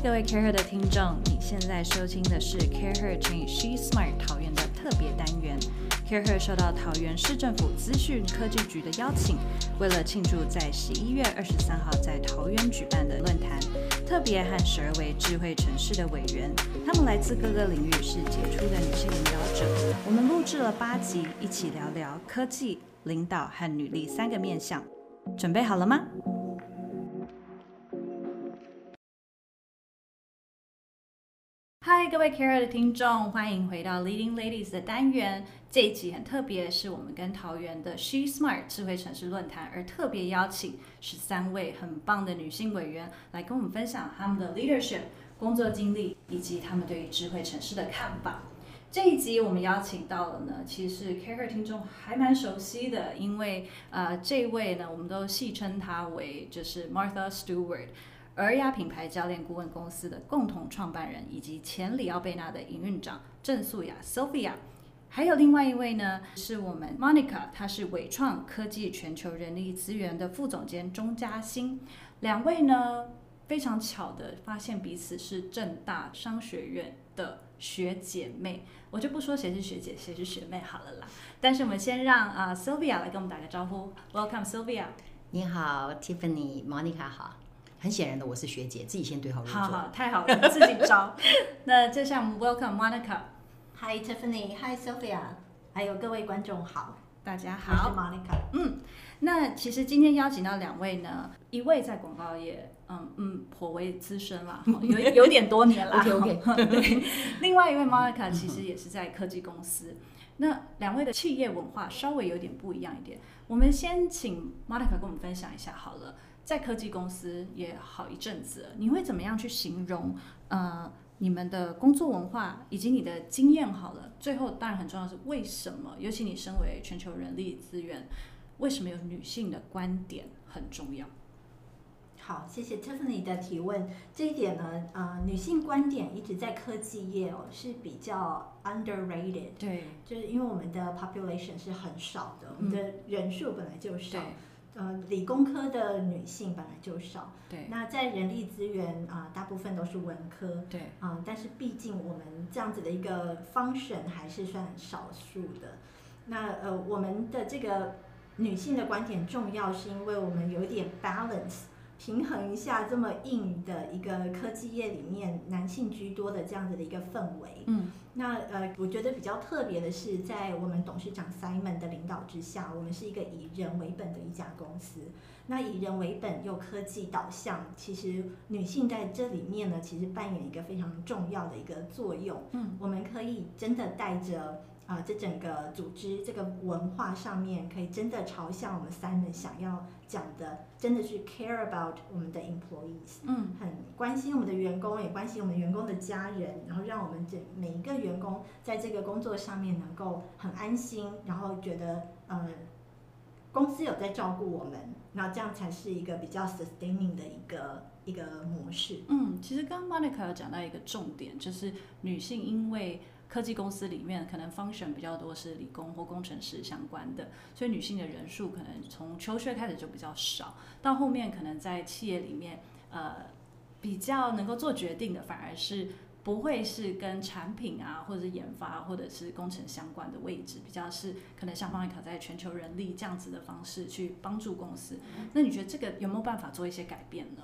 各位 Care Her 的听众，你现在收听的是 Care Her Change She Smart 桃园的特别单元。Care Her 受到桃园市政府资讯科技局的邀请，为了庆祝在十一月二十三号在桃园举办的论坛，特别和十二位智慧城市的委员，他们来自各个领域，是杰出的女性领导者。我们录制了八集，一起聊聊科技、领导和女力三个面向。准备好了吗？各位 Care 的听众，欢迎回到 Leading Ladies 的单元。这一集很特别，是我们跟桃园的 She Smart 智慧城市论坛，而特别邀请十三位很棒的女性委员来跟我们分享他们的 leadership 工作经历，以及他们对于智慧城市的看法。这一集我们邀请到了呢，其实是 Care 听众还蛮熟悉的，因为呃这位呢，我们都戏称她为就是 Martha Stewart。尔雅品牌教练顾问公司的共同创办人，以及前里奥贝纳的营运长郑素雅 Sophia，还有另外一位呢，是我们 Monica，她是伟创科技全球人力资源的副总监钟嘉欣。两位呢，非常巧的发现彼此是正大商学院的学姐妹，我就不说谁是学姐谁是学妹好了啦。但是我们先让啊 Sophia 来跟我们打个招呼，Welcome Sophia。你好，Tiffany，Monica 好。很显然的，我是学姐，自己先对号入座。好好，太好了，自己招。那接下来我们 welcome Monica。Hi Tiffany，Hi Sophia，还有各位观众好，大家好。我是 Monica。嗯，那其实今天邀请到两位呢，一位在广告业，嗯嗯，颇为资深啦，有有点多年了。OK OK。对，另外一位 Monica 其实也是在科技公司。那两位的企业文化稍微有点不一样一点。我们先请 Monica 跟我们分享一下好了。在科技公司也好一阵子，你会怎么样去形容呃你们的工作文化以及你的经验？好了，最后当然很重要是为什么？尤其你身为全球人力资源，为什么有女性的观点很重要？好，谢谢 Tiffany 的提问。这一点呢，呃，女性观点一直在科技业哦是比较 underrated。对，就是因为我们的 population 是很少的，我们的人数本来就少。呃，理工科的女性本来就少，对。那在人力资源啊，大部分都是文科，对。啊，但是毕竟我们这样子的一个 function 还是算少数的。那呃，我们的这个女性的观点重要，是因为我们有点 balance。平衡一下这么硬的一个科技业里面男性居多的这样子的一个氛围，嗯，那呃，我觉得比较特别的是，在我们董事长 Simon 的领导之下，我们是一个以人为本的一家公司。那以人为本又科技导向，其实女性在这里面呢，其实扮演一个非常重要的一个作用。嗯，我们可以真的带着。啊，这整个组织这个文化上面，可以真的朝向我们三人想要讲的，真的是 care about 我们的 employees，嗯，很关心我们的员工，也关心我们员工的家人，然后让我们这每一个员工在这个工作上面能够很安心，然后觉得呃公司有在照顾我们，那这样才是一个比较 sustaining 的一个一个模式。嗯，其实刚刚 Monica 有讲到一个重点，就是女性因为科技公司里面可能 function 比较多是理工或工程师相关的，所以女性的人数可能从求学开始就比较少，到后面可能在企业里面，呃，比较能够做决定的反而是不会是跟产品啊或者是研发或者是工程相关的位置，比较是可能像方一考在全球人力这样子的方式去帮助公司。那你觉得这个有没有办法做一些改变呢？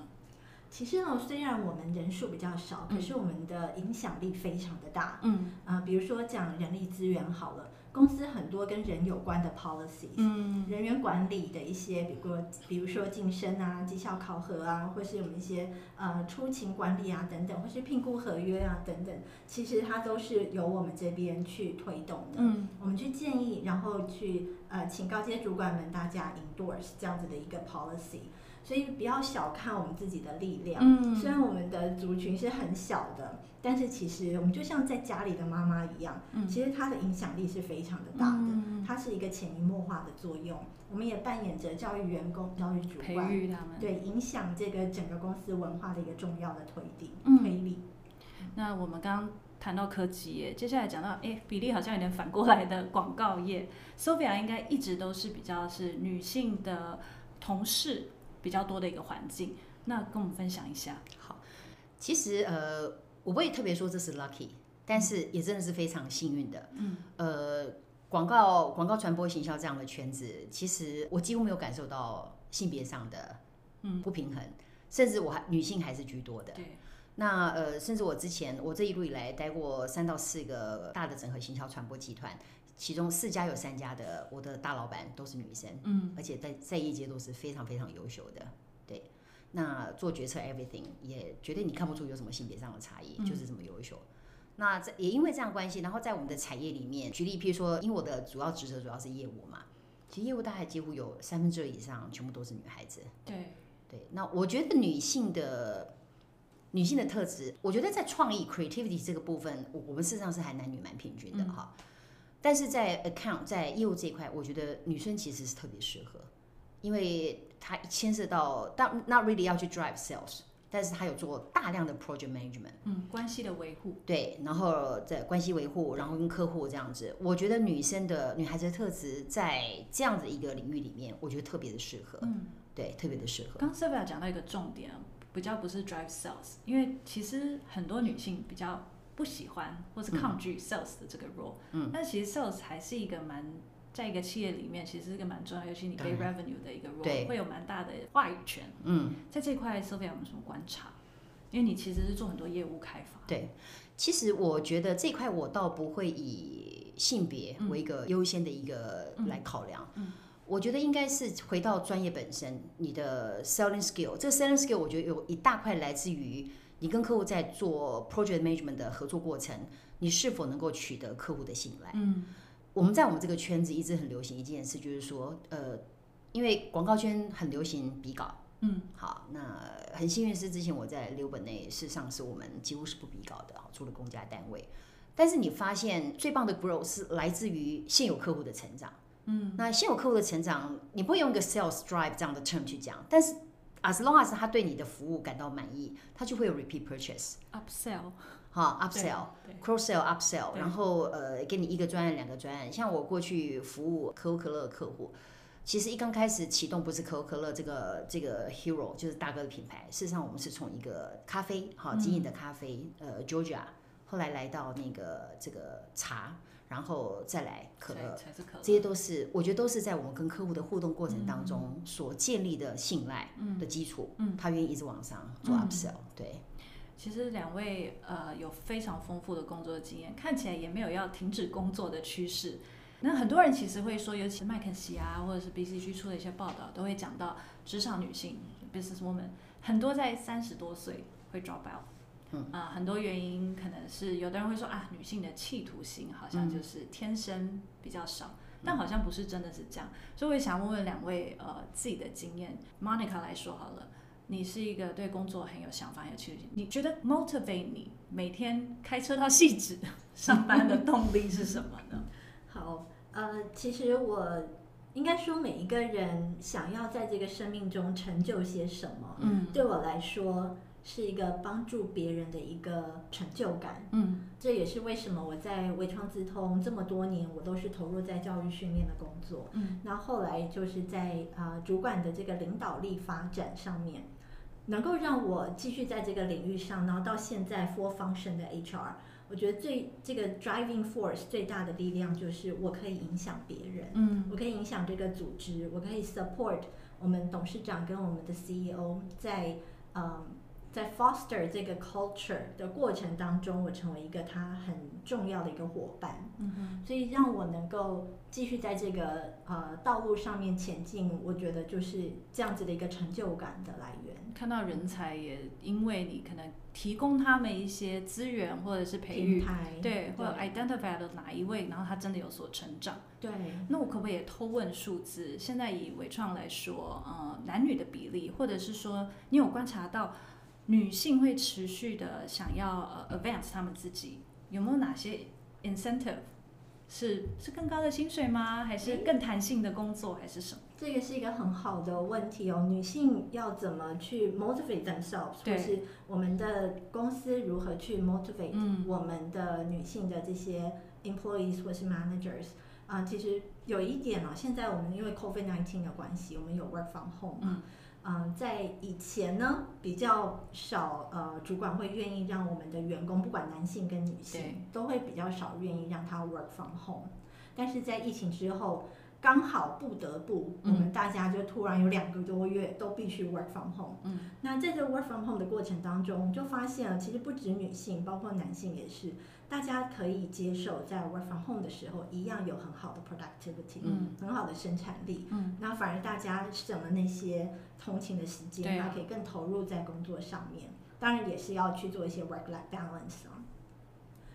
其实呢，虽然我们人数比较少，可是我们的影响力非常的大。嗯，啊，比如说讲人力资源好了，公司很多跟人有关的 policies，嗯，人员管理的一些，比如比如说晋升啊、绩效考核啊，或是我们一些呃出勤管理啊等等，或是评估合约啊等等，其实它都是由我们这边去推动的。嗯，我们去建议，然后去呃请高阶主管们大家 endorse 这样子的一个 policy。所以不要小看我们自己的力量。嗯，虽然我们的族群是很小的，但是其实我们就像在家里的妈妈一样，嗯，其实它的影响力是非常的大的。嗯，它是一个潜移默化的作用。我们也扮演着教育员工、教育主管，培育他们，对影响这个整个公司文化的一个重要的推力。推力。那我们刚刚谈到科技业，接下来讲到，哎，比例好像有点反过来的广告业。Sophia 应该一直都是比较是女性的同事。比较多的一个环境，那跟我们分享一下。好，其实呃，我不会特别说这是 lucky，但是也真的是非常幸运的。嗯，呃，广告广告传播行销这样的圈子，其实我几乎没有感受到性别上的嗯不平衡，甚至我还女性还是居多的。对。那呃，甚至我之前我这一路以来待过三到四个大的整合行销传播集团，其中四家有三家的我的大老板都是女生，嗯，而且在在业界都是非常非常优秀的，对。那做决策 everything 也绝对你看不出有什么性别上的差异，就是这么优秀。那在也因为这样关系，然后在我们的产业里面，举例譬如说，因为我的主要职责主要是业务嘛，其实业务大概几乎有三分之二以上全部都是女孩子，对对。那我觉得女性的。女性的特质，我觉得在创意 creativity 这个部分，我我们事实上是还男女蛮平均的哈。但是在 account 在业务这一块，我觉得女生其实是特别适合，因为她牵涉到，但 not really 要去 drive sales，但是她有做大量的 project management，嗯，关系的维护，对，然后在关系维护，然后跟客户这样子，我觉得女生的女孩子的特质在这样子一个领域里面，我觉得特别的适合，嗯，对，特别的适合。刚 s y l v a 讲到一个重点。比较不是 drive sales，因为其实很多女性比较不喜欢或是抗拒 sales 的这个 role，嗯，但其实 sales 还是一个蛮在一个企业里面其实是一个蛮重要，尤其你背 revenue 的一个 role，会有蛮大的话语权，嗯，在这块 s o p i a 有没有什么观察？因为你其实是做很多业务开发，对，其实我觉得这块我倒不会以性别为一个优先的一个来考量，嗯。我觉得应该是回到专业本身，你的 selling skill。这个 selling skill 我觉得有一大块来自于你跟客户在做 project management 的合作过程，你是否能够取得客户的信赖。嗯，我们在我们这个圈子一直很流行一件事，就是说，呃，因为广告圈很流行比稿。嗯，好，那很幸运是之前我在留本内，事实上是我们几乎是不比稿的，除了公家单位。但是你发现最棒的 growth 是来自于现有客户的成长。嗯，那现有客户的成长，你不会用一个 sales drive 这样的 term 去讲，但是 as long as 他对你的服务感到满意，他就会有 repeat purchase，upsell，哈，upsell，cross sell，upsell，然后呃，给你一个专案、两个专案。像我过去服务可口可乐的客户，其实一刚开始启动不是可口可乐这个这个 hero，就是大哥的品牌。事实上，我们是从一个咖啡，哈，经营的咖啡，呃，Georgia，后来来到那个这个茶。然后再来可乐，这些都是我觉得都是在我们跟客户的互动过程当中所建立的信赖的基础。嗯，他愿意一直往上做 upsell。对，其实两位呃有非常丰富的工作经验，看起来也没有要停止工作的趋势。那很多人其实会说，尤其是麦肯锡啊，或者是 BCG 出的一些报道，都会讲到职场女性 business woman 很多在三十多岁会 drop out。啊，很多原因可能是有的人会说啊，女性的企图心好像就是天生比较少，但好像不是真的是这样。所以我也想问问两位呃自己的经验，Monica 来说好了，你是一个对工作很有想法、很有企图心，你觉得 motivate 你每天开车到细致上班的动力是什么呢？好，呃，其实我应该说每一个人想要在这个生命中成就些什么，嗯，对我来说。是一个帮助别人的一个成就感，嗯，这也是为什么我在微创自通这么多年，我都是投入在教育训练的工作，嗯，那后来就是在啊主管的这个领导力发展上面，能够让我继续在这个领域上，然后到现在 for function 的 HR，我觉得最这个 driving force 最大的力量就是我可以影响别人，嗯，我可以影响这个组织，我可以 support 我们董事长跟我们的 CEO 在嗯。在 foster 这个 culture 的过程当中，我成为一个他很重要的一个伙伴，嗯所以让我能够继续在这个呃道路上面前进，我觉得就是这样子的一个成就感的来源。看到人才也因为你可能提供他们一些资源或者是培育，对，或者 identify 了哪一位，然后他真的有所成长。对，那我可不可以也偷问数字？现在以伟创来说，呃，男女的比例，或者是说你有观察到？女性会持续的想要呃 advance 他们自己，有没有哪些 incentive 是是更高的薪水吗？还是更弹性的工作，还是什么？这个是一个很好的问题哦。女性要怎么去 motivate themselves，就是我们的公司如何去 motivate 我们的女性的这些 employees 或是 managers？啊，其实有一点哦，现在我们因为 COVID nineteen 的关系，我们有 work from home 嘛。嗯，在以前呢，比较少呃，主管会愿意让我们的员工，不管男性跟女性，都会比较少愿意让他 work from home。但是在疫情之后，刚好不得不，我们大家就突然有两个多月都必须 work from home。嗯，那在这 work from home 的过程当中，就发现了，其实不止女性，包括男性也是。大家可以接受在 work from home 的时候，一样有很好的 productivity，嗯，很好的生产力，嗯，那反而大家省了那些通勤的时间，那可以更投入在工作上面。当然也是要去做一些 work life balance 啊。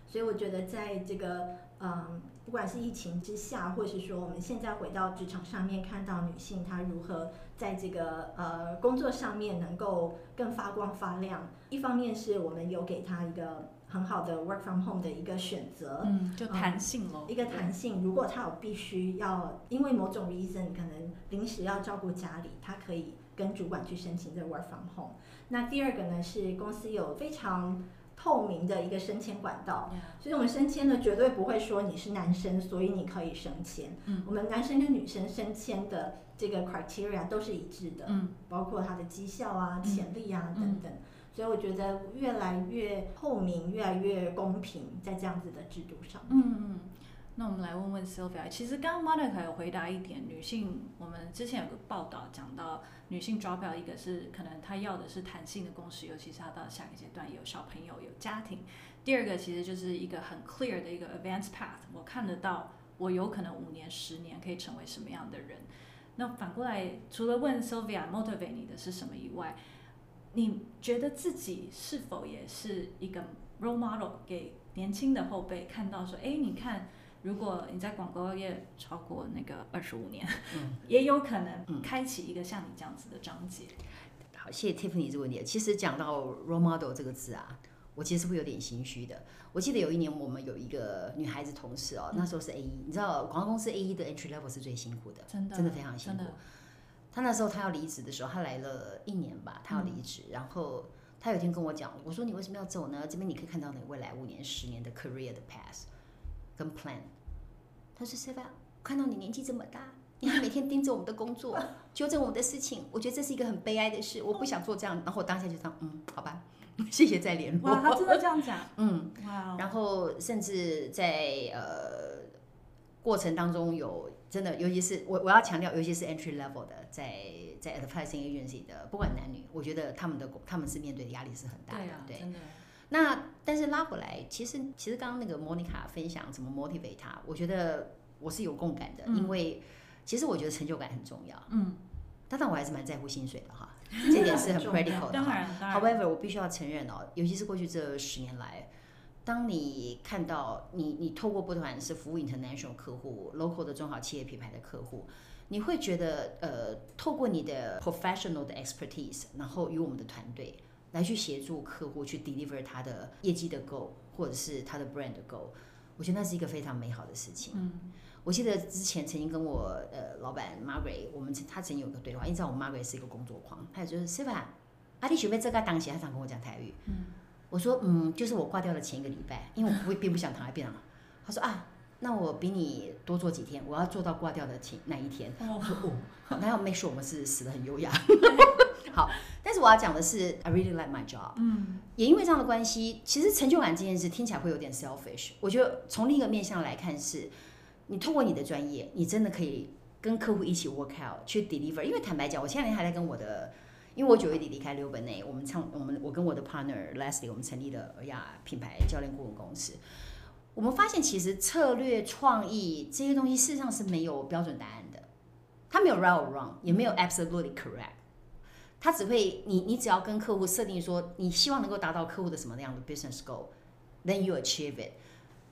所以我觉得在这个，嗯，不管是疫情之下，或是说我们现在回到职场上面，看到女性她如何在这个呃工作上面能够更发光发亮。一方面是我们有给她一个。很好的 work from home 的一个选择，嗯，就弹性咯。一个弹性，如果他有必须要因为某种 reason 可能临时要照顾家里，他可以跟主管去申请这 work from home。那第二个呢是公司有非常透明的一个升迁管道，所以我们升迁呢绝对不会说你是男生，所以你可以升迁。嗯，我们男生跟女生升迁的这个 criteria 都是一致的，嗯，包括他的绩效啊、潜力啊等等。所以我觉得越来越透明，越来越公平，在这样子的制度上。嗯嗯，那我们来问问 Sylvia，其实刚刚 Monica 有回答一点，女性我们之前有个报道讲到，女性 drop out 一个是可能她要的是弹性的工时，尤其是她到下一个阶段有小朋友有家庭。第二个其实就是一个很 clear 的一个 advanced path，我看得到我有可能五年、十年可以成为什么样的人。那反过来，除了问 Sylvia motivate 你的是什么以外，你觉得自己是否也是一个 role model 给年轻的后辈看到说，哎，你看，如果你在广告业超过那个二十五年，也有可能开启一个像你这样子的章节。好，谢谢 Tiffany 这个问题。其实讲到 role model 这个字啊，我其实会有点心虚的。我记得有一年我们有一个女孩子同事哦，那时候是 A 一，你知道广告公司 A 一的 entry level 是最辛苦的，真的，真的非常辛苦。他那时候他要离职的时候，他来了一年吧，他要离职，然后他有一天跟我讲，我说你为什么要走呢？这边你可以看到你未来五年、十年的 career 的 path 跟 plan。他说 s e v a 看到你年纪这么大，你还每天盯着我们的工作，纠正我们的事情，我觉得这是一个很悲哀的事，我不想做这样。然后我当下就样，嗯，好吧，谢谢再联络。哇，他真的这样讲？嗯，哇。然后甚至在呃过程当中有。真的，尤其是我我要强调，尤其是 entry level 的，在在 advertising agency 的，不管男女，我觉得他们的他们是面对的压力是很大的。对，真的。那但是拉回来，其实其实刚刚那个 Monica 分享怎么 motivate 他，我觉得我是有共感的，因为其实我觉得成就感很重要。嗯。但但我还是蛮在乎薪水的哈，这点是很 critical 的。当然，当然。However，我必须要承认哦，尤其是过去这十年来。当你看到你你透过不管是服务 international 客户、local 的中小企业品牌的客户，你会觉得呃，透过你的 professional 的 expertise，然后与我们的团队来去协助客户去 deliver 他的业绩的 goal，或者是他的 brand 的 goal，我觉得那是一个非常美好的事情。嗯，我记得之前曾经跟我呃老板 Margaret，我们他曾经有个对话，因为知道我们 Margaret 是一个工作狂，他也就是 s i v a 阿弟学妹这个当时，他常跟我讲台语。嗯。我说嗯，就是我挂掉的前一个礼拜，因为我不会并不想躺在病床。他说啊，那我比你多做几天，我要做到挂掉的前那一天。我说哦，那要 make sure 我们是死的很优雅。好，但是我要讲的是，I really like my job。嗯，也因为这样的关系，其实成就感这件事听起来会有点 selfish。我觉得从另一个面向来看，是你通过你的专业，你真的可以跟客户一起 work out 去 deliver。因为坦白讲，我前两天还在跟我的。因为我九月底离开六本内，我们唱我们我跟我的 partner Leslie，我们成立了尔雅品牌教练顾问公司。我们发现其实策略创意这些东西事实上是没有标准答案的，它没有 right or wrong，也没有 absolutely correct。它只会你你只要跟客户设定说你希望能够达到客户的什么样的 business goal，then you achieve it，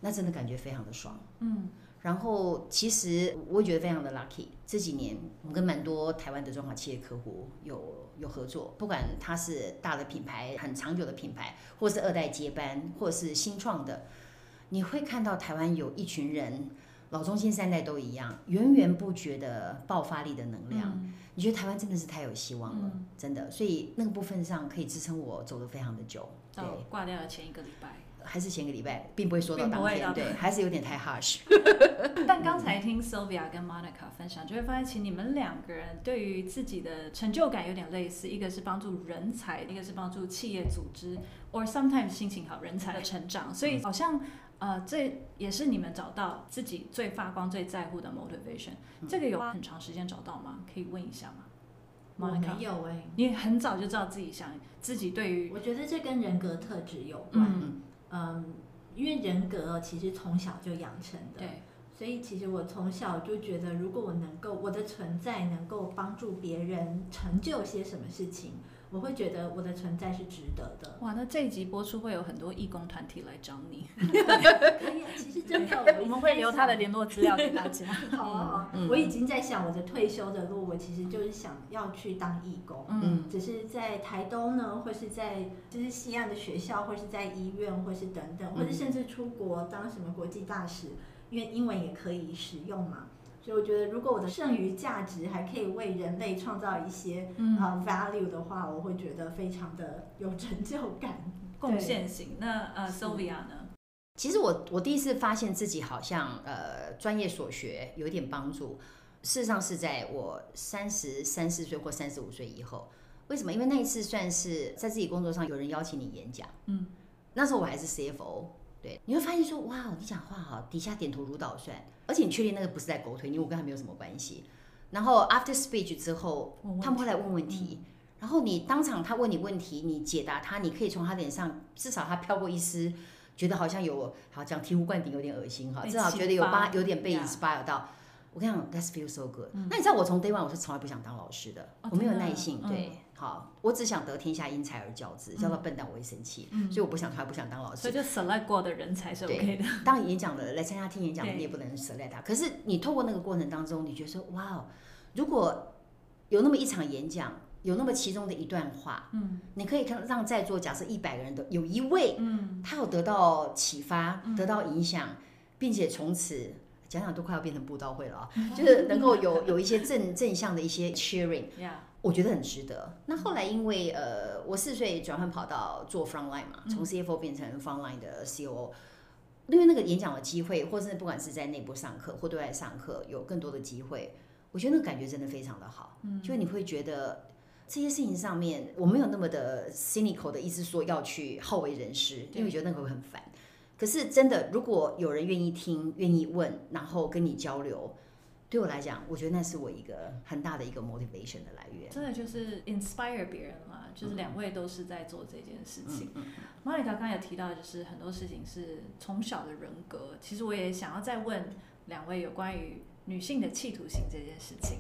那真的感觉非常的爽。嗯。然后，其实我也觉得非常的 lucky。这几年，我们跟蛮多台湾的中小企业客户有有合作，不管他是大的品牌、很长久的品牌，或是二代接班，或是新创的，你会看到台湾有一群人，老中青三代都一样，源源不绝的爆发力的能量。你觉得台湾真的是太有希望了，真的。所以那个部分上可以支撑我走得非常的久。到挂掉的前一个礼拜。还是前个礼拜，并不会说到当天，对，还是有点太 harsh。但刚才听 Sylvia 跟 Monica 分享，就会发现，其实你们两个人对于自己的成就感有点类似，一个是帮助人才，一个是帮助企业组织，or sometimes 心情好人才的成长，所以好像。呃，这也是你们找到自己最发光、最在乎的 motivation。这个有花很长时间找到吗？可以问一下吗？我没有哎、你很早就知道自己想自己对于我觉得这跟人格特质有关。嗯嗯，因为人格其实从小就养成的，对。所以其实我从小就觉得，如果我能够我的存在能够帮助别人成就些什么事情，我会觉得我的存在是值得的。哇，那这一集播出会有很多义工团体来找你，可以啊，其实真的，我们会 留他的联络资料给大家。好啊好啊，嗯我已经在想我的退休的路，我其实就是想要去当义工。嗯只是在台东呢，或是在就是西岸的学校，或是在医院，或是等等，或者甚至出国当什么国际大使，因为英文也可以使用嘛。所以我觉得，如果我的剩余价值还可以为人类创造一些嗯，呃 value 的话，我会觉得非常的有成就感。贡献型。那呃，Sylvia 呢？其实我我第一次发现自己好像呃专业所学有一点帮助，事实上是在我三十三四岁或三十五岁以后。为什么？因为那一次算是在自己工作上有人邀请你演讲，嗯，那时候我还是 CFO，对，你会发现说哇，你讲话好，底下点头如捣蒜，而且你确定那个不是在狗腿，因为我跟他没有什么关系。然后 after speech 之后他们会来问问题，然后你当场他问你问题，你解答他，你可以从他脸上至少他飘过一丝，觉得好像有好讲醍醐灌顶，有点恶心哈，至少觉得有八有点被 inspire 到。我跟你讲，That's feel so good、那你知道我从 day one 我是从来不想当老师的，哦我没有耐性，嗯对，好，我只想得天下英才而教之，教到笨蛋我会生气，嗯所以我不想，他不想当老师所以。就 select 过的人才是 OK 的。当演讲的来参加听演讲的，你也不能舍赖他。可是你透过那个过程当中，你觉得说，哇哦，如果有那么一场演讲，有那么其中的一段话，嗯你可以看让在座假设一百个人的有一位，嗯，他有得到启发，得到影响，并且从此讲讲都快要变成布道会了啊，就是能够有有一些正正向的一些 cheering。呀，我觉得很值得。那后来因为呃，我四岁转换跑道做 frontline 嘛，从 CFO 变成 frontline 的 COO，因为那个演讲的机会，或是不管是在内部上课或对外上课，有更多的机会，我觉得那个感觉真的非常的好。嗯，就你会觉得。这些事情上面，我没有那么的 cynical 的意思，说要去好为人师，因为我觉得那个会很烦。可是真的，如果有人愿意听、愿意问，然后跟你交流，对我来讲，我觉得那是我一个很大的一个 motivation 的来源。真的就是 inspire 别人嘛，就是两位都是在做这件事情。嗯莫妮卡刚才有提到，就是很多事情是从小的人格。其实我也想要再问两位有关于女性的企图心这件事情。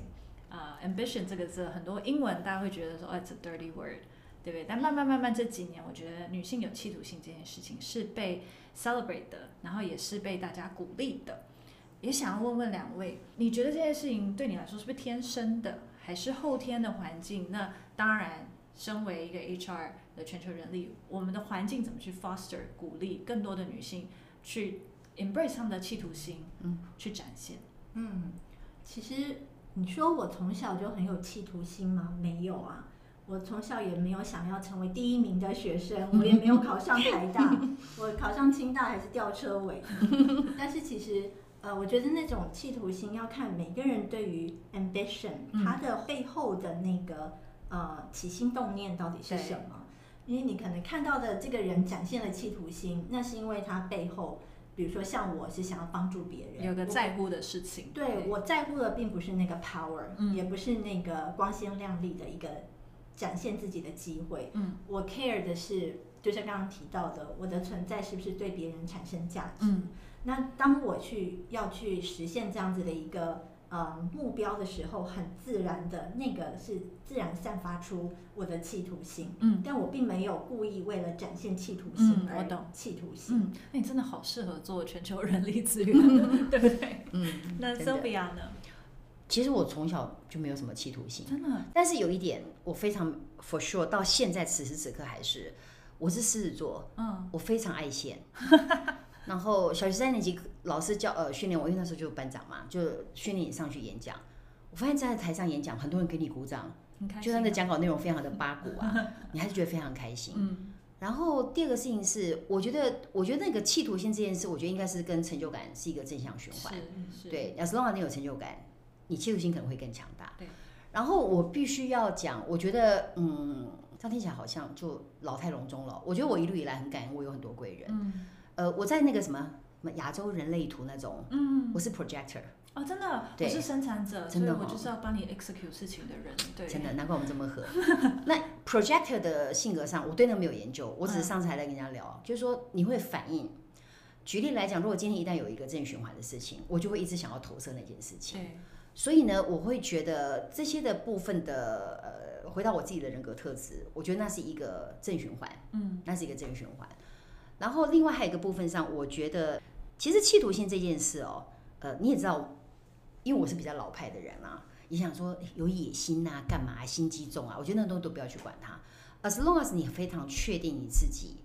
啊、a m b i t i o n 这个字很多英文大家会觉得说，哦，it's a dirty word，对不对？但慢慢慢慢这几年，我觉得女性有企图心这件事情是被 celebrate 的，然后也是被大家鼓励的。也想要问问两位，你觉得这件事情对你来说是不是天生的，还是后天的环境？那当然，身为一个 HR 的全球人力，我们的环境怎么去 foster 鼓励更多的女性去 embrace 她们的企图心，嗯，去展现。嗯，其实你说我从小就很有企图心吗？没有啊，我从小也没有想要成为第一名的学生，我也没有考上台大，我考上清大还是吊车尾。但是其实，呃，我觉得那种企图心要看每个人对于 ambition 嗯它的背后的那个呃起心动念到底是什么。因为你可能看到的这个人展现了企图心，那是因为他背后，比如说像我是想要帮助别人，有个在乎的事情，对我在乎的并不是那个 power，、嗯也不是那个光鲜亮丽的一个展现自己的机会。嗯我 care 的是，就像刚刚提到的，我的存在是不是对别人产生价值？嗯那当我去要去实现这样子的一个呃目标的时候，很自然的那个是自然散发出我的企图心。嗯但我并没有故意为了展现企图心而懂企图心。嗯，那你真的好适合做全球人力资源，对不对？嗯，那真的 Sylvia 呢？其实我从小就没有什么企图心，真的，但是有一点我非常 for sure，到现在此时此刻还是，我是狮子座，嗯我非常爱现。然后小学三年级老师教呃训练我，因为那时候就是班长嘛，就训练你上去演讲。我发现站在台上演讲，很多人给你鼓掌。就算的讲稿内容非常的八股啊，你还是觉得非常开心。嗯然后第二个事情是，我觉得，我觉得那个企图心这件事，我觉得应该是跟成就感是一个正向循环。是，对，as long as 你有成就感，你企图心可能会更强大。对。然后我必须要讲，我觉得，嗯，这样听起来好像就老态龙钟了。我觉得我一路以来很感恩，我有很多贵人。嗯。呃，我在那个什么什么亚洲人类图那种，嗯，我是 projector。哦，真的，我是生产者，真的，我就是要帮你 execute 事情的人，对，真的，难怪我们这么合。那 projector 的性格上，我对那没有研究，我只是上次还在跟人家聊，就是说你会反应。举例来讲，如果今天一旦有一个正循环的事情，我就会一直想要投射那件事情。对，所以呢，我会觉得这些的部分的呃，回到我自己的人格特质，我觉得那是一个正循环，嗯，那是一个正循环。然后另外还有一个部分上，我觉得其实企图性这件事哦，呃，你也知道。因为我是比较老派的人啊，也想说有野心呐，干嘛心机重啊？我觉得那东西都不要去管它。As long as 你非常确定你自己，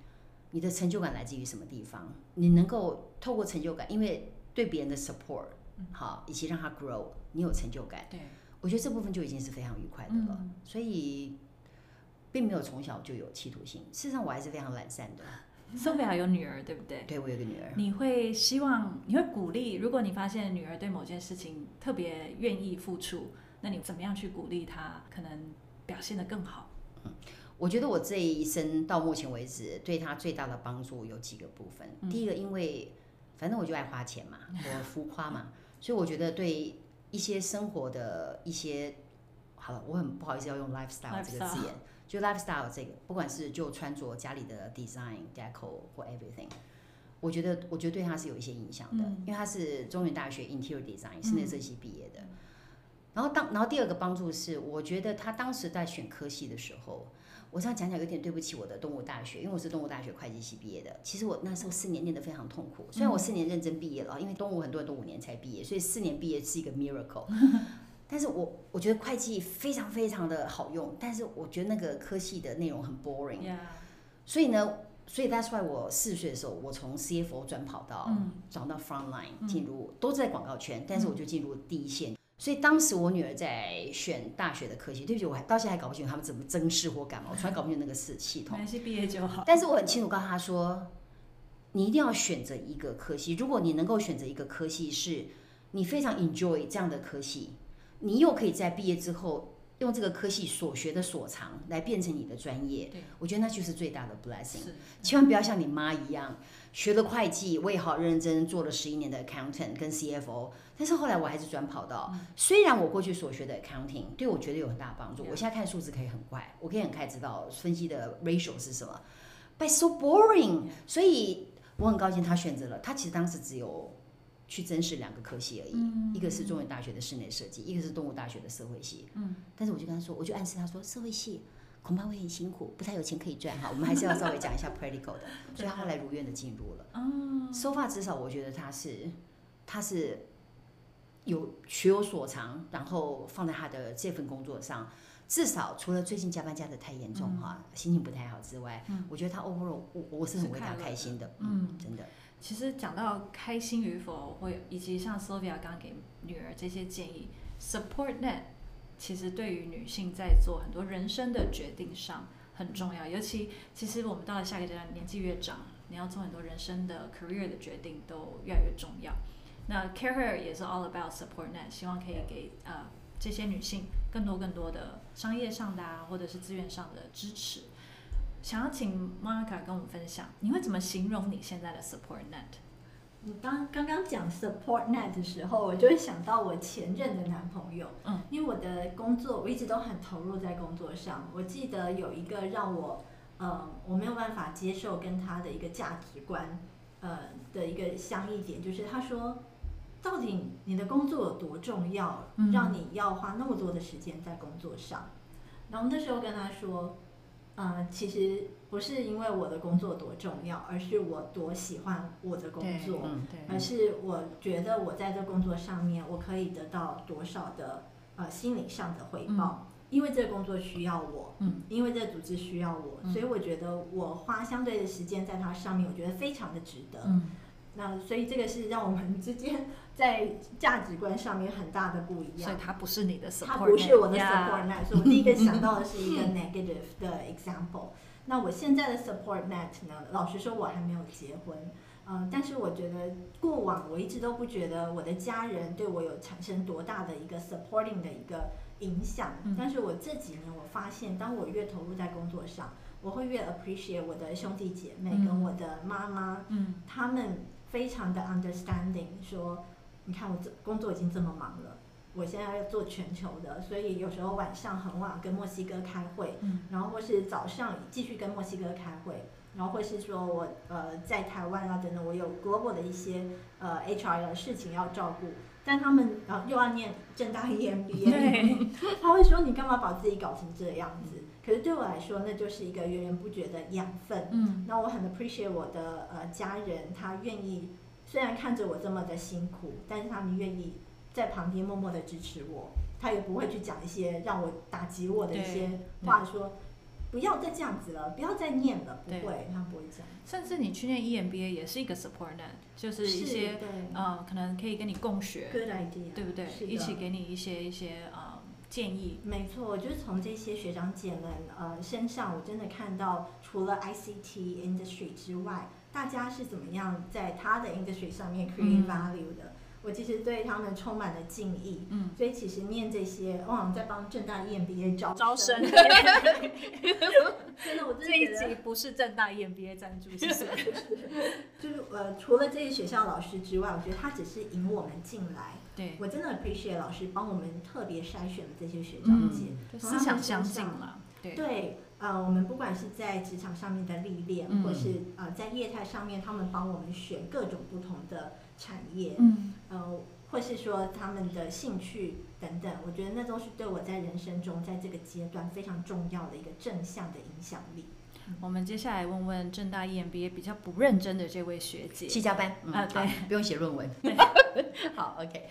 你的成就感来自于什么地方，你能够透过成就感，因为对别人的 support，好，以及让他 grow，你有成就感。对，我觉得这部分就已经是非常愉快的了。所以，并没有从小就有企图心。事实上，我还是非常懒散的。Sophia 有女儿，对不对？对，我有个女儿。你会希望，你会鼓励，如果你发现女儿对某件事情特别愿意付出，那你怎么样去鼓励她，可能表现得更好？嗯，我觉得我这一生到目前为止，对她最大的帮助有几个部分。第一个，因为反正我就爱花钱嘛，我浮夸嘛，所以我觉得对一些生活的一些，好了，我很不好意思要用 lifestyle 这个字眼。就 lifestyle 这个，不管是就穿着、家里的 design、deco 或 everything，我觉得我觉得对他是有一些影响的，因为他是中原大学 interior design 室内设计毕业的。然后当然后第二个帮助是，我觉得他当时在选科系的时候，我这样讲讲有点对不起我的动物大学，因为我是动物大学会计系毕业的。其实我那时候四年念得非常痛苦，虽然我四年认真毕业了，因为动物很多人都五年才毕业，所以四年毕业是一个 miracle。但是我我觉得会计非常非常的好用，但是我觉得那个科系的内容很 boring，所以呢，所以 that's why 我四十岁的时候，我从 CFO 转跑到转到 front line 进入，都在广告圈，但是我就进入第一线。所以当时我女儿在选大学的科系，对不起，我还到现在还搞不清楚他们怎么增试或干嘛，我从来搞不清楚那个系系统。毕业就好。但是我很清楚告诉她说，你一定要选择一个科系，如果你能够选择一个科系，是你非常 enjoy 这样的科系。你又可以在毕业之后用这个科系所学的所长来变成你的专业，我觉得那就是最大的 blessing。千万不要像你妈一样学了会计，我也好认真做了十一年的 accountant 跟 CFO，但是后来我还是转跑道。虽然我过去所学的 accounting 对我觉得有很大帮助，我现在看数字可以很快，我可以很快知道分析的 ratio 是什么，but so boring。所以我很高兴他选择了，他其实当时只有。去真实两个科系而已，一个是中文大学的室内设计，一个是动物大学的社会系。嗯，但是我就跟他说，我就暗示他说，社会系恐怕会很辛苦，不太有钱可以赚哈。我们还是要稍微讲一下 practical 的。所以他后来如愿的进入了。嗯收发至少我觉得他是他是有学有所长，然后放在他的这份工作上，至少除了最近加班加的太严重哈，心情不太好之外，我觉得他 overall 我我是很为他开心的。嗯，真的。其实讲到开心与否，会以及像 Sylvia 刚给女儿这些建议，support net 其实对于女性在做很多人生的决定上很重要。尤其其实我们到了下个阶段，年纪越长，你要做很多人生的 career 的决定都越来越重要。那 Care Her 也是 all about support net，希望可以给呃这些女性更多更多的商业上的啊，或者是资源上的支持。想要请 Monica 跟我们分享，你会怎么形容你现在的 support net？你刚刚刚讲 support net 的时候，我就会想到我前任的男朋友。嗯，因为我的工作我一直都很投入在工作上。我记得有一个让我呃我没有办法接受跟他的一个价值观呃的一个相异点，就是他说，到底你的工作有多重要，让你要花那么多的时间在工作上？然后那时候跟他说。嗯，其实不是因为我的工作多重要，而是我多喜欢我的工作，而是我觉得我在这工作上面，我可以得到多少的呃心理上的回报，因为这个工作需要我，嗯，因为这个组织需要我，所以我觉得我花相对的时间在它上面，我觉得非常的值得，嗯。那所以这个是让我们之间在价值观上面很大的不一样。所以它不是你的 support，它不是我的 support，所以我第一个想到的是一个 negative 的 example。那我现在的 support net 呢？老实说，我还没有结婚，嗯，但是我觉得过往我一直都不觉得我的家人对我有产生多大的一个 supporting 的一个影响。但是我这几年我发现，当我越投入在工作上，我会越 appreciate 我的兄弟姐妹跟我的妈妈，嗯，他们非常的 understanding，说，你看我这工作已经这么忙了。我现在要做全球的，所以有时候晚上很晚跟墨西哥开会，然后或是早上继续跟墨西哥开会，然后或是说我呃在台湾啊等等，我有 global 的一些呃 HR 的事情要照顾，但他们然后又要念正大 EMBA，他会说你干嘛把自己搞成这样子？可是对我来说，那就是一个源源不绝的养分。嗯，那我很 appreciate 我的呃家人，他愿意虽然看着我这么的辛苦，但是他们愿意。在旁边默默的支持我，他也不会去讲一些让我打击我的一些话，说不要再这样子了，不要再念了，不会，他不会这样。甚至你去念 EMBA 也是一个 support net，就是一些呃，可能可以跟你共学，good idea，对不对？一起给你一些一些呃建议。没错，就是从这些学长姐们呃身上，我真的看到除了 ICT industry 之外，大家是怎么样在他的 industry 上面 create value 的。我其实对他们充满了敬意，嗯，所以其实念这些，哇，在帮正大 EMBA 招招生，真的，我这一集不是正大 EMBA 赞助，谢谢。就是呃，除了这些学校老师之外，我觉得他只是引我们进来，对。我真的 appreciate 老师帮我们特别筛选了这些学长姐，思想相近了，对。对，呃，我们不管是在职场上面的历练，或是呃在业态上面，他们帮我们选各种不同的。产业，嗯，呃，或是说他们的兴趣等等，我觉得那都是对我在人生中在这个阶段非常重要的一个正向的影响力。我们接下来问问正大 EMBA 比较不认真的这位学姐，七加班啊，对，不用写论文。好，OK，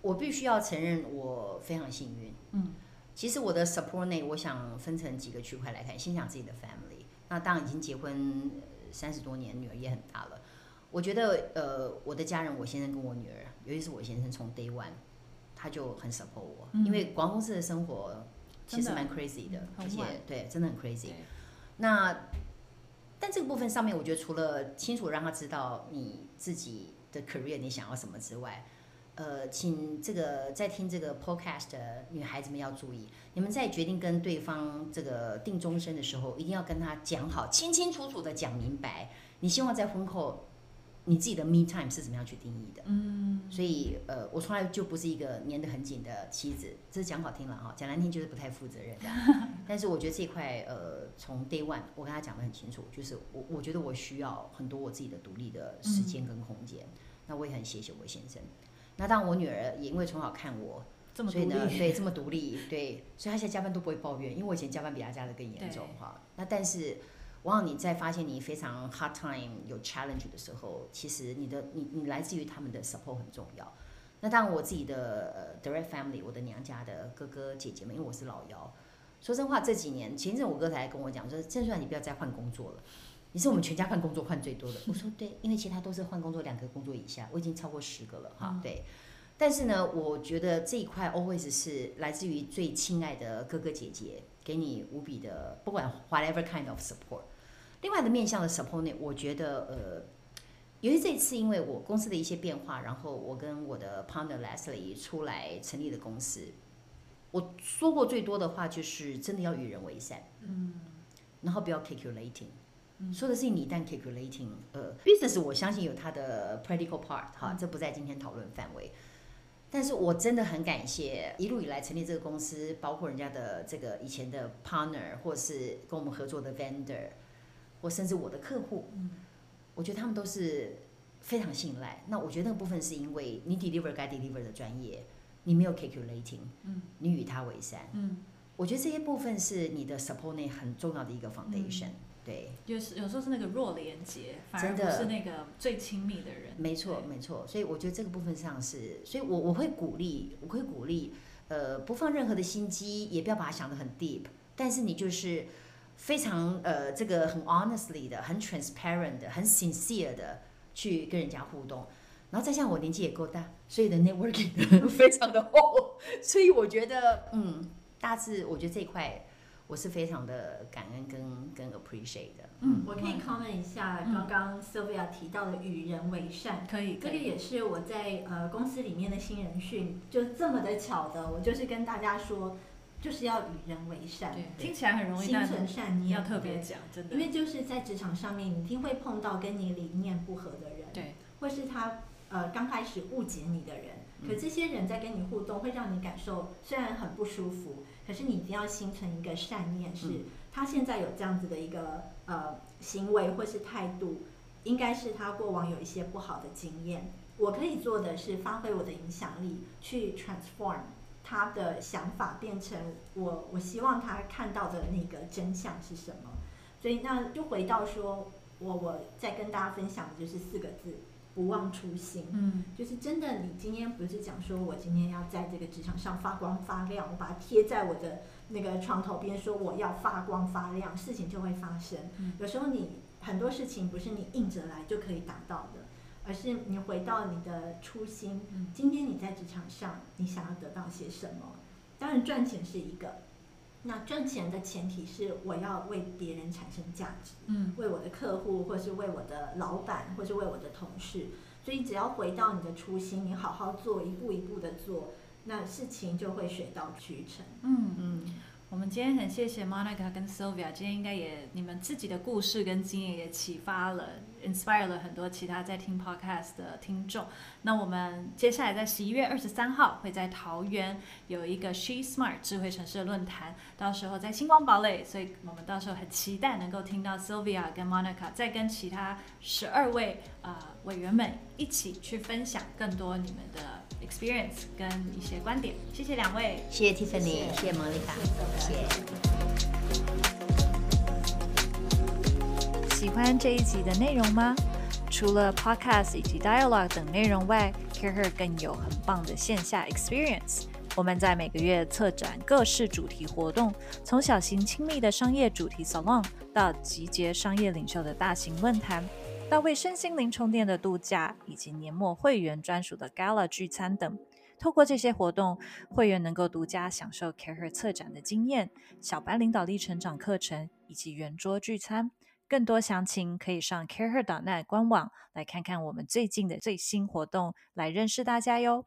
我必须要承认我非常幸运。嗯，其实我的 support 内，我想分成几个区块来看，先讲自己的 family。那当然已经结婚三十多年，女儿也很大了。我觉得，呃，我的家人，我先生跟我女儿，尤其是我先生，从 day one，他就很 support 我，因为广告公司的生活其实蛮 crazy 的，而且对，真的很 crazy。那，但这个部分上面，我觉得除了清楚让他知道你自己的 career 你想要什么之外，呃，请这个在听这个 podcast 的女孩子们要注意，你们在决定跟对方这个定终身的时候，一定要跟他讲好，清清楚楚的讲明白，你希望在婚后。你自己的 me time 是怎么样去定义的？嗯，所以呃，我从来就不是一个粘得很紧的妻子，这是讲好听了哈，讲难听就是不太负责任的。但是我觉得这一块呃，从 day one 我跟他讲的很清楚，就是我我觉得我需要很多我自己的独立的时间跟空间。那我也很谢谢我先生。那当然我女儿也因为从小看我，所以呢，对这么独立，对，所以她现在加班都不会抱怨，因为我以前加班比她加的更严重哈。那但是。往往你在发现你非常 hard time 有 challenge 的时候，其实你的你你来自于他们的 support 很重要。那当然我自己的 direct family，我的娘家的哥哥姐姐们，因为我是老幺，说真话这几年，前阵我哥才跟我讲说，郑帅你不要再换工作了，你是我们全家换工作换最多的。我说对，因为其他都是换工作两个工作以下，我已经超过十个了哈。对，但是呢，我觉得这一块 always 是来自于最亲爱的哥哥姐姐。给你无比的不管 whatever kind of support。另外的面向的 support 呢，我觉得呃，由于这次因为我公司的一些变化，然后我跟我的 partner Leslie 出来成立的公司，我说过最多的话就是真的要与人为善，嗯，然后不要 calculating，说的是你一旦 calculating，呃，business 我相信有它的 practical part 哈，这不在今天讨论范围。但是我真的很感谢一路以来成立这个公司，包括人家的这个以前的 partner，或是跟我们合作的 vendor，或甚至我的客户，我觉得他们都是非常信赖。那我觉得那个部分是因为你 deliver 该 deliver 的专业，你没有 calculating，嗯，你与他为善，嗯，我觉得这些部分是你的 support 内很重要的一个 foundation。对，就是有时候是那个弱连接，反而不是那个最亲密的人。没错，没错。所以我觉得这个部分上是，所以我我会鼓励，我会鼓励，呃，不放任何的心机，也不要把它想得很 deep，但是你就是非常呃这个很 honestly 的，很 transparent 的，很 sincere 的去跟人家互动。然后再像我年纪也够大，所以的 networking 非常的厚，所以我觉得嗯，大致我觉得这一块。我是非常的感恩跟跟 appreciate 的。嗯，我可以 comment 一下刚刚 Sylvia 提到的与人为善，可以，这个也是我在呃公司里面的新人训，就这么的巧的，我就是跟大家说，就是要与人为善，对，听起来很容易，心存善念，要特别讲，真的，因为就是在职场上面，你一定会碰到跟你理念不合的人，对，或是他呃刚开始误解你的人，可这些人在跟你互动，会让你感受虽然很不舒服，可是你一定要心存一个善念，是他现在有这样子的一个呃行为或是态度，应该是他过往有一些不好的经验，我可以做的是发挥我的影响力，去 transform 他的想法，变成我我希望他看到的那个真相是什么。所以那就回到说，我我在跟大家分享的就是四个字。不忘初心，嗯，就是真的。你今天不是讲说我今天要在这个职场上发光发亮，我把它贴在我的那个床头边，说我要发光发亮，事情就会发生。有时候你很多事情不是你硬着来就可以达到的，而是你回到你的初心。今天你在职场上，你想要得到些什么？当然赚钱是一个。那赚钱的前提是我要为别人产生价值，嗯，为我的客户，或是为我的老板，或是为我的同事。所以只要回到你的初心，你好好做，一步一步的做，那事情就会水到渠成。嗯嗯。我们今天很谢谢 Monica 跟 Sylvia，今天应该也你们自己的故事跟经验也启发了，inspire 了很多其他在听 podcast 的听众。那我们接下来在十一月二十三号会在桃园有一个 She Smart 智慧城市的论坛，到时候在星光堡垒，所以我们到时候很期待能够听到 Sylvia 跟 Monica 再跟其他十二位呃委员们一起去分享更多你们的。experience 跟一些观点，谢谢两位，谢谢 Tiffany，谢谢 Monica，谢谢。喜欢这一集的内容吗？除了 podcast 以及 dialogue 等内容外，CareHer 更有很棒的线下 experience。我们在每个月策展各式主题活动，从小型亲密的商业主题 salon 到集结商业领袖的大型论坛。到为身心灵充电的度假，以及年末会员专属的 Gala 聚餐等，透过这些活动，会员能够独家享受 CareHer 策展的经验、小班领导力成长课程以及圆桌聚餐。更多详情可以上 CareHer.net 官网来看看我们最近的最新活动，来认识大家哟。